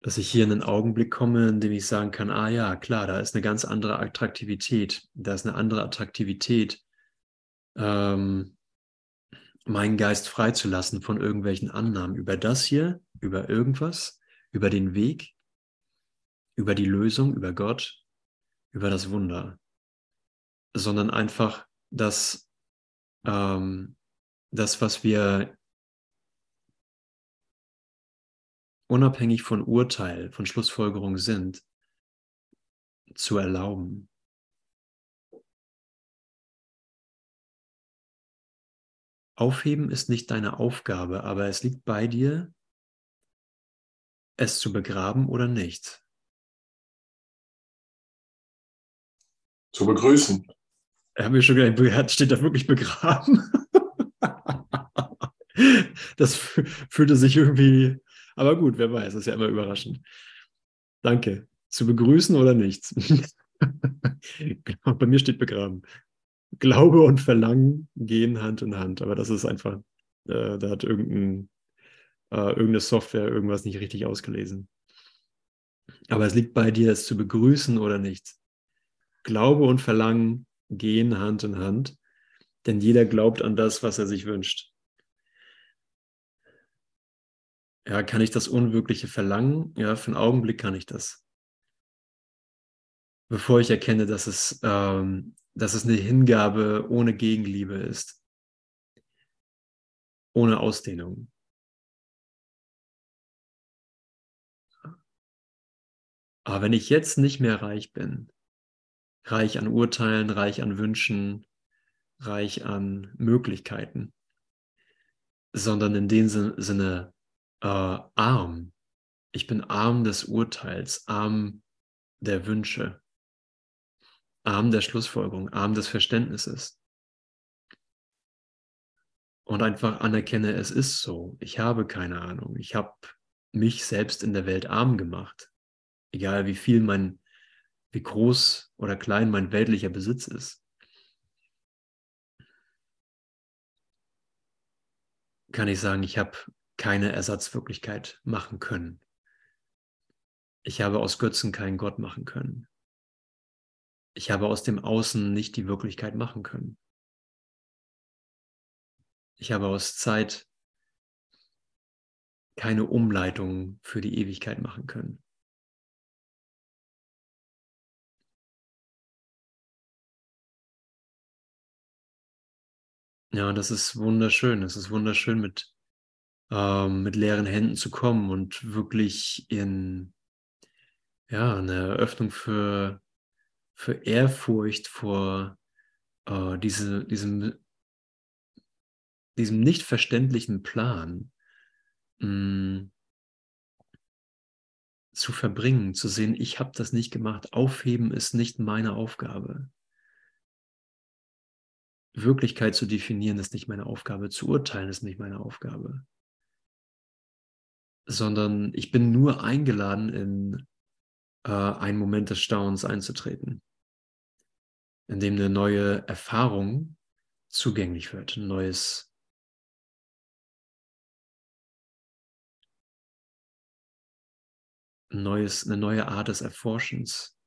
Dass ich hier in einen Augenblick komme, in dem ich sagen kann, ah ja, klar, da ist eine ganz andere Attraktivität. Da ist eine andere Attraktivität ähm, meinen Geist freizulassen von irgendwelchen Annahmen über das hier, über irgendwas, über den Weg, über die Lösung, über Gott, über das Wunder, sondern einfach das, ähm, das, was wir unabhängig von Urteil, von Schlussfolgerung sind, zu erlauben. Aufheben ist nicht deine Aufgabe, aber es liegt bei dir, es zu begraben oder nicht. Zu begrüßen. Er hat mir schon gedacht, steht da wirklich begraben? das fühlte sich irgendwie, aber gut, wer weiß, das ist ja immer überraschend. Danke. Zu begrüßen oder nichts? Genau, bei mir steht begraben. Glaube und Verlangen gehen Hand in Hand, aber das ist einfach, äh, da hat irgendein, äh, irgendeine Software irgendwas nicht richtig ausgelesen. Aber es liegt bei dir, es zu begrüßen oder nicht. Glaube und Verlangen gehen Hand in Hand, denn jeder glaubt an das, was er sich wünscht. Ja, kann ich das Unwirkliche verlangen? Ja, für einen Augenblick kann ich das. Bevor ich erkenne, dass es ähm, dass es eine Hingabe ohne Gegenliebe ist, ohne Ausdehnung. Aber wenn ich jetzt nicht mehr reich bin, reich an Urteilen, reich an Wünschen, reich an Möglichkeiten, sondern in dem Sinne äh, arm. Ich bin arm des Urteils, arm der Wünsche, arm der Schlussfolgerung, arm des Verständnisses. Und einfach anerkenne, es ist so. Ich habe keine Ahnung. Ich habe mich selbst in der Welt arm gemacht. Egal wie viel mein, wie groß oder klein mein weltlicher Besitz ist. Kann ich sagen, ich habe keine Ersatzwirklichkeit machen können. Ich habe aus Götzen keinen Gott machen können. Ich habe aus dem Außen nicht die Wirklichkeit machen können. Ich habe aus Zeit keine Umleitung für die Ewigkeit machen können. Ja, das ist wunderschön. Es ist wunderschön, mit, ähm, mit leeren Händen zu kommen und wirklich in ja, eine Eröffnung für für Ehrfurcht vor äh, diese, diesem, diesem nicht verständlichen Plan mh, mm, zu verbringen, zu sehen, ich habe das nicht gemacht, aufheben ist nicht meine Aufgabe. Wirklichkeit zu definieren ist nicht meine Aufgabe, zu urteilen ist nicht meine Aufgabe, sondern ich bin nur eingeladen, in äh, einen Moment des Staunens einzutreten in dem eine neue Erfahrung zugänglich wird, ein neues neues, eine neue Art des Erforschens,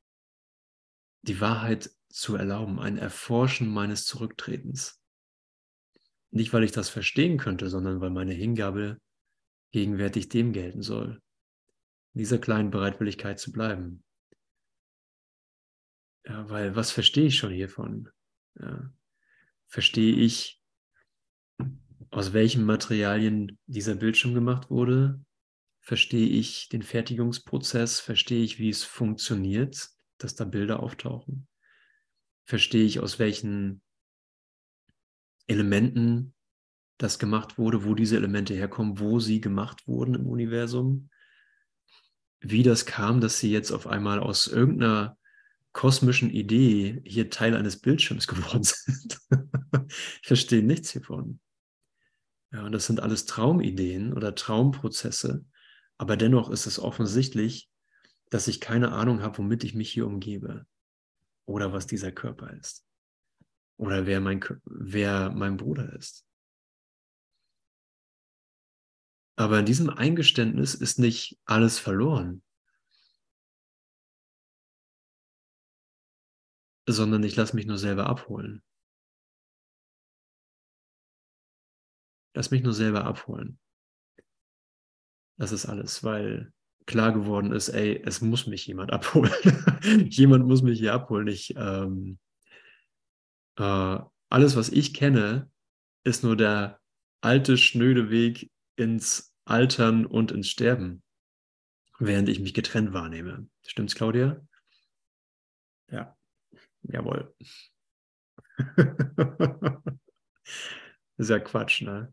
die Wahrheit zu erlauben, ein Erforschen meines Zurücktretens. Nicht, weil ich das verstehen könnte, sondern weil meine Hingabe gegenwärtig dem gelten soll. In dieser kleinen Bereitwilligkeit zu bleiben. Ja, weil was verstehe ich schon hiervon? Ja. Verstehe ich, aus welchen Materialien dieser Bildschirm gemacht wurde? Verstehe ich den Fertigungsprozess? Verstehe ich, wie es funktioniert, dass da Bilder auftauchen? Verstehe ich, aus welchen Elementen das gemacht wurde, wo diese Elemente herkommen, wo sie gemacht wurden im Universum? Wie das kam, dass sie jetzt auf einmal aus irgendeiner kosmischen Idee hier Teil eines Bildschirms geworden sind. ich verstehe nichts hiervon. Ja, und das sind alles Traumideen oder Traumprozesse. Aber dennoch ist es offensichtlich, dass ich keine Ahnung habe, womit ich mich hier umgebe. Oder was dieser Körper ist. Oder wer mein, wer mein Bruder ist. Aber in diesem Eingeständnis ist nicht alles verloren. Sondern ich lasse mich nur selber abholen. Lass mich nur selber abholen. Das ist alles, weil klar geworden ist, ey, es muss mich jemand abholen. jemand muss mich hier abholen. Ich, ähm, äh, alles, was ich kenne, ist nur der alte, schnöde Weg ins Altern und ins Sterben, während ich mich getrennt wahrnehme. Stimmt's, Claudia? Ja. Jawohl. ist ja Quatsch, ne?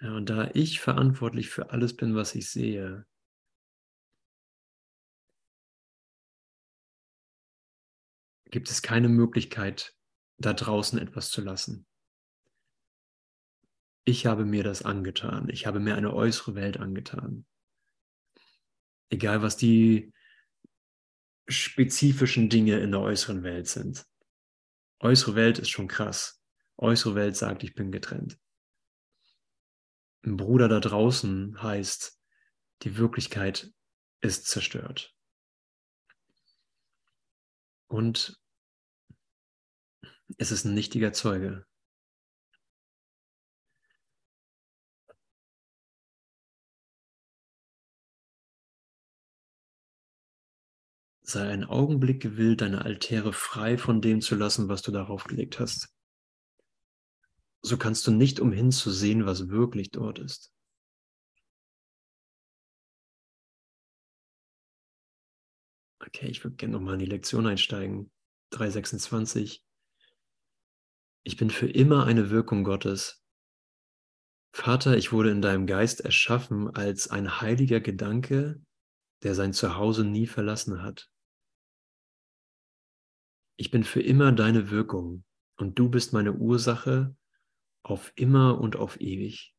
Ja, und da ich verantwortlich für alles bin, was ich sehe, gibt es keine Möglichkeit, da draußen etwas zu lassen ich habe mir das angetan. Ich habe mir eine äußere Welt angetan. Egal, was die spezifischen Dinge in der äußeren Welt sind. Äußere Welt ist schon krass. Äußere Welt sagt, ich bin getrennt. Ein Bruder da draußen heißt, die Wirklichkeit ist zerstört. Und es ist ein nichtiger Zeuge. Sei einen Augenblick gewillt, deine Altäre frei von dem zu lassen, was du darauf gelegt hast. So kannst du nicht umhin zu sehen, was wirklich dort ist. Okay, ich würde gerne nochmal in die Lektion einsteigen. 326. Ich bin für immer eine Wirkung Gottes. Vater, ich wurde in deinem Geist erschaffen als ein heiliger Gedanke, der sein Zuhause nie verlassen hat. Ich bin für immer deine Wirkung und du bist meine Ursache auf immer und auf ewig.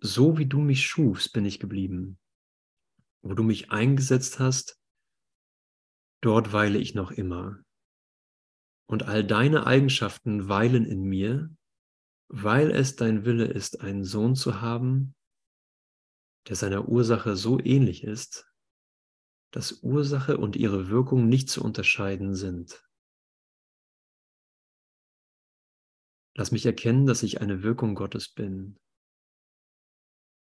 So wie du mich schufst, bin ich geblieben. Wo du mich eingesetzt hast, dort weile ich noch immer. Und all deine Eigenschaften weilen in mir, weil es dein Wille ist, einen Sohn zu haben, der seiner Ursache so ähnlich ist, dass Ursache und ihre Wirkung nicht zu unterscheiden sind. Lass mich erkennen, dass ich eine Wirkung Gottes bin.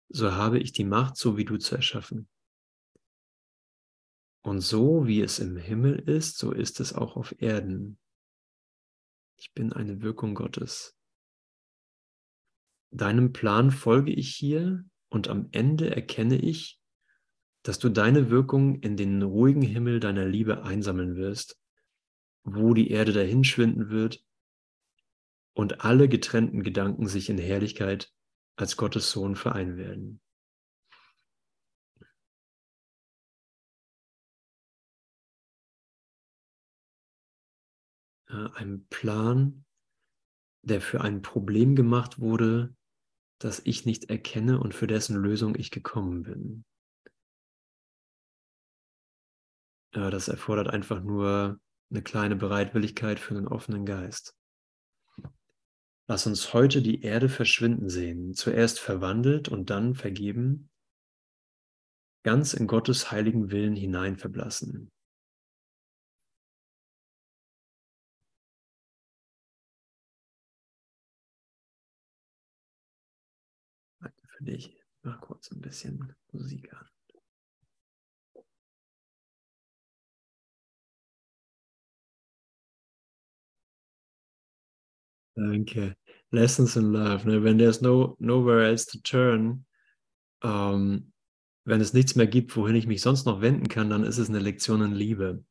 So habe ich die Macht, so wie du zu erschaffen. Und so wie es im Himmel ist, so ist es auch auf Erden. Ich bin eine Wirkung Gottes. Deinem Plan folge ich hier und am Ende erkenne ich, dass du deine Wirkung in den ruhigen Himmel deiner Liebe einsammeln wirst, wo die Erde dahinschwinden wird und alle getrennten Gedanken sich in Herrlichkeit als Gottes Sohn vereinen werden. Ein Plan, der für ein Problem gemacht wurde, das ich nicht erkenne und für dessen Lösung ich gekommen bin. Ja, das erfordert einfach nur eine kleine Bereitwilligkeit für einen offenen Geist. Lass uns heute die Erde verschwinden sehen, zuerst verwandelt und dann vergeben, ganz in Gottes heiligen Willen hinein verblassen. Danke für dich. Mach kurz ein bisschen Musik an. Danke. Lessons in Love. Ne? When there's no, nowhere else to turn, ähm, wenn es nichts mehr gibt, wohin ich mich sonst noch wenden kann, dann ist es eine Lektion in Liebe.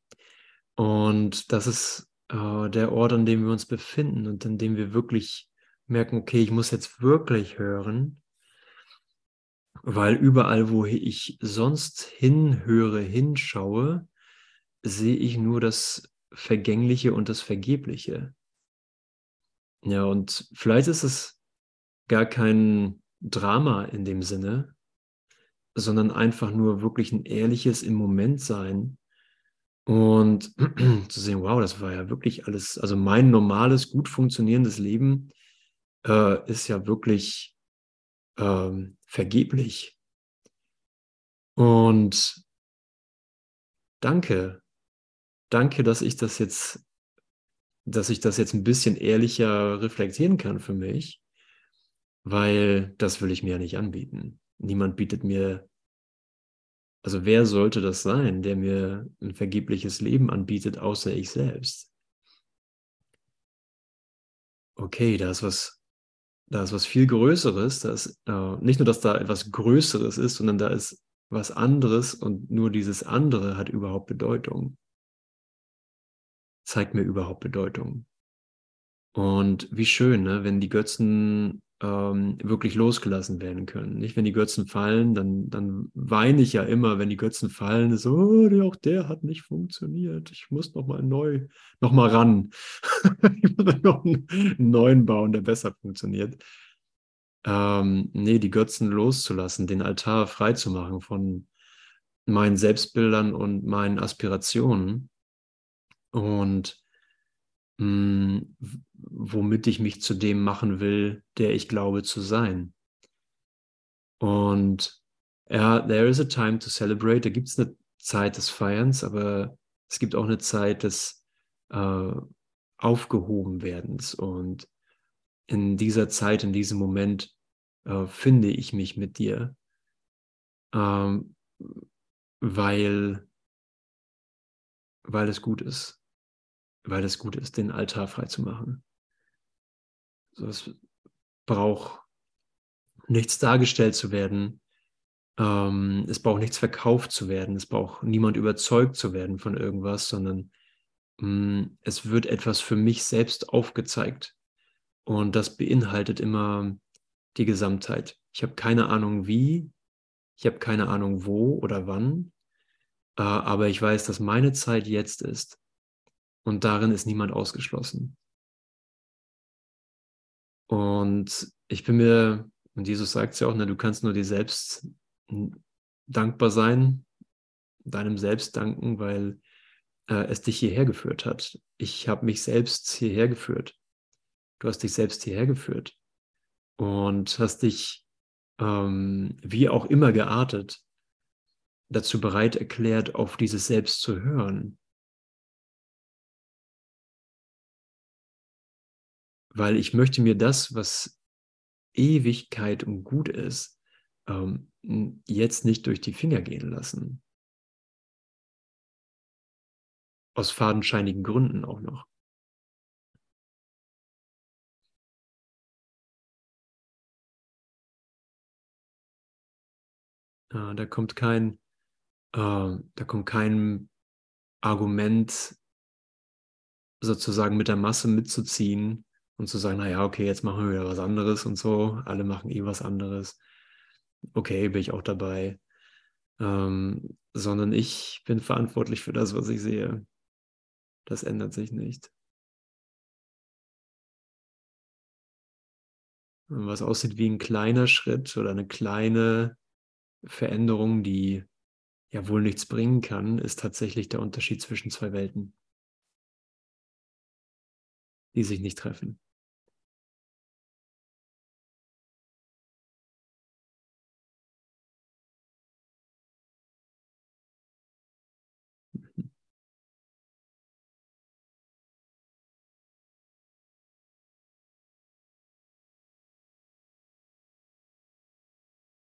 Und das ist äh, der Ort, an dem wir uns befinden und an dem wir wirklich merken, okay, ich muss jetzt wirklich hören, weil überall, wo ich sonst hinhöre, hinschaue, sehe ich nur das Vergängliche und das Vergebliche. Ja, und vielleicht ist es gar kein Drama in dem Sinne, sondern einfach nur wirklich ein ehrliches im Moment sein und zu sehen, wow, das war ja wirklich alles, also mein normales, gut funktionierendes Leben äh, ist ja wirklich ähm, vergeblich. Und danke, danke, dass ich das jetzt dass ich das jetzt ein bisschen ehrlicher reflektieren kann für mich, weil das will ich mir ja nicht anbieten. Niemand bietet mir, also wer sollte das sein, der mir ein vergebliches Leben anbietet, außer ich selbst? Okay, da ist was, da ist was viel Größeres. Da ist äh, nicht nur, dass da etwas Größeres ist, sondern da ist was anderes und nur dieses andere hat überhaupt Bedeutung zeigt mir überhaupt Bedeutung. Und wie schön, ne, wenn die Götzen ähm, wirklich losgelassen werden können. Nicht, wenn die Götzen fallen, dann, dann weine ich ja immer, wenn die Götzen fallen, so, oh, auch der hat nicht funktioniert. Ich muss nochmal neu, nochmal ran. ich muss noch einen neuen bauen, der besser funktioniert. Ähm, nee, die Götzen loszulassen, den Altar freizumachen von meinen Selbstbildern und meinen Aspirationen und mh, hm, womit ich mich zu dem machen will, der ich glaube zu sein. Und ja, there is a time to celebrate. Da gibt es eine Zeit des Feierns, aber es gibt auch eine Zeit des äh, Aufgehobenwerdens. Und in dieser Zeit, in diesem Moment äh, finde ich mich mit dir, ähm, weil, weil es gut ist weil es gut ist, den Altar frei zu machen. So, es braucht nichts dargestellt zu werden. Ähm, es braucht nichts verkauft zu werden. Es braucht niemand überzeugt zu werden von irgendwas, sondern mh, mm, es wird etwas für mich selbst aufgezeigt. Und das beinhaltet immer die Gesamtheit. Ich habe keine Ahnung wie, ich habe keine Ahnung wo oder wann, äh, aber ich weiß, dass meine Zeit jetzt ist und darin ist niemand ausgeschlossen. Und ich bin mir, und Jesus sagt es ja auch, ne, du kannst nur dir selbst dankbar sein, deinem Selbst danken, weil äh, es dich hierher geführt hat. Ich habe mich selbst hierher geführt. Du hast dich selbst hierher geführt und hast dich ähm, wie auch immer geartet dazu bereit erklärt, auf dieses Selbst zu hören weil ich möchte mir das, was Ewigkeit und gut ist, ähm, jetzt nicht durch die Finger gehen lassen. Aus fadenscheinigen Gründen auch noch. Äh, da kommt kein, äh, da kommt kein Argument sozusagen mit der Masse mitzuziehen, und zu sagen, naja, okay, jetzt machen wir wieder was anderes und so, alle machen eh was anderes. Okay, bin ich auch dabei. Ähm, sondern ich bin verantwortlich für das, was ich sehe. Das ändert sich nicht. was aussieht wie ein kleiner Schritt oder eine kleine Veränderung, die ja wohl nichts bringen kann, ist tatsächlich der Unterschied zwischen zwei Welten, die sich nicht treffen.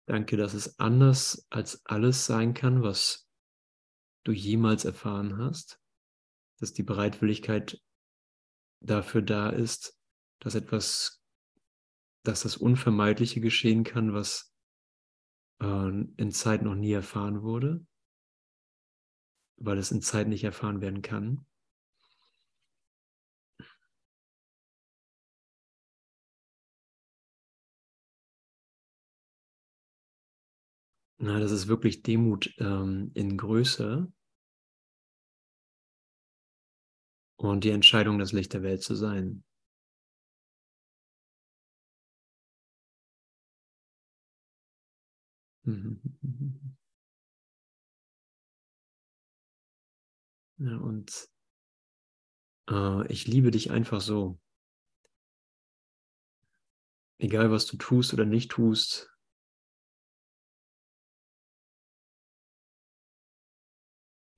Danke, dass es anders als alles sein kann, was du jemals erfahren hast. Dass die Bereitwilligkeit dafür da ist, dass etwas, dass das Unvermeidliche geschehen kann, was äh, in Zeit noch nie erfahren wurde, weil es in Zeit nicht erfahren werden kann. Na, das ist wirklich Demut ähm, in Größe und die Entscheidung, das Licht der Welt zu sein. Ja, und äh, ich liebe dich einfach so. Egal, was du tust oder nicht tust,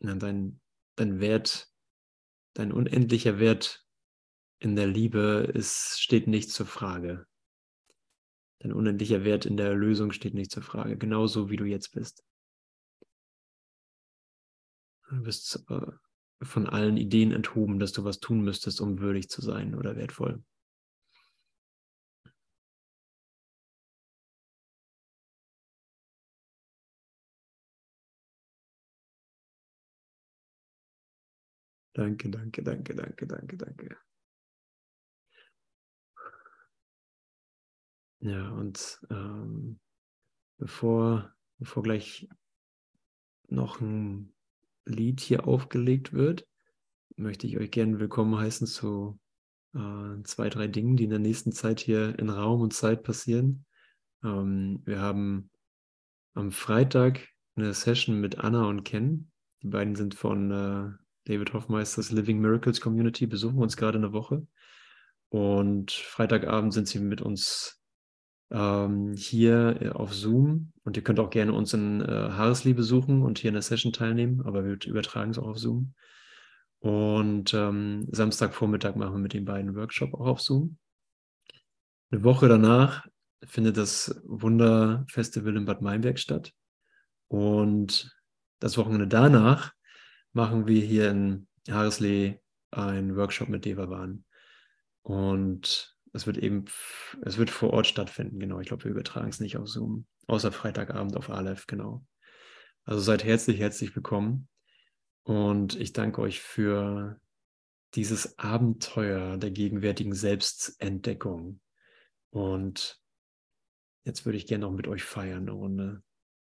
dein, dein Wert, dein unendlicher Wert in der Liebe ist, steht nicht zur Frage. Dein unendlicher Wert in der Erlösung steht nicht zur Frage, genauso wie du jetzt bist. Du bist äh, von allen Ideen enthoben, dass du was tun müsstest, um würdig zu sein oder wertvoll. Danke, danke, danke, danke, danke, danke. Ja, und ähm, bevor, bevor gleich noch ein Lied hier aufgelegt wird, möchte ich euch gerne willkommen heißen zu äh, zwei, drei Dingen, die in der nächsten Zeit hier in Raum und Zeit passieren. Ähm, wir haben am Freitag eine Session mit Anna und Ken. Die beiden sind von äh, David Hoffmeisters Living Miracles Community besuchen uns gerade eine Woche. Und Freitagabend sind sie mit uns ähm, hier äh, auf Zoom. Und ihr könnt auch gerne uns in äh, Haaresli besuchen und hier in der Session teilnehmen, aber wir übertragen es auch auf Zoom. Und ähm, Samstagvormittag machen wir mit den beiden Workshop auch auf Zoom. Eine Woche danach findet das Wunderfestival in Bad Meinberg statt. Und das Wochenende danach machen wir hier in Haareslee einen Workshop mit Devavan. Und es wird eben, es wird vor Ort stattfinden, genau. Ich glaube, wir übertragen es nicht auf Zoom, außer Freitagabend auf Aleph, genau. Also seid herzlich, herzlich willkommen. Und ich danke euch für dieses Abenteuer der gegenwärtigen Selbstentdeckung. Und jetzt würde ich gerne noch mit euch feiern eine Runde.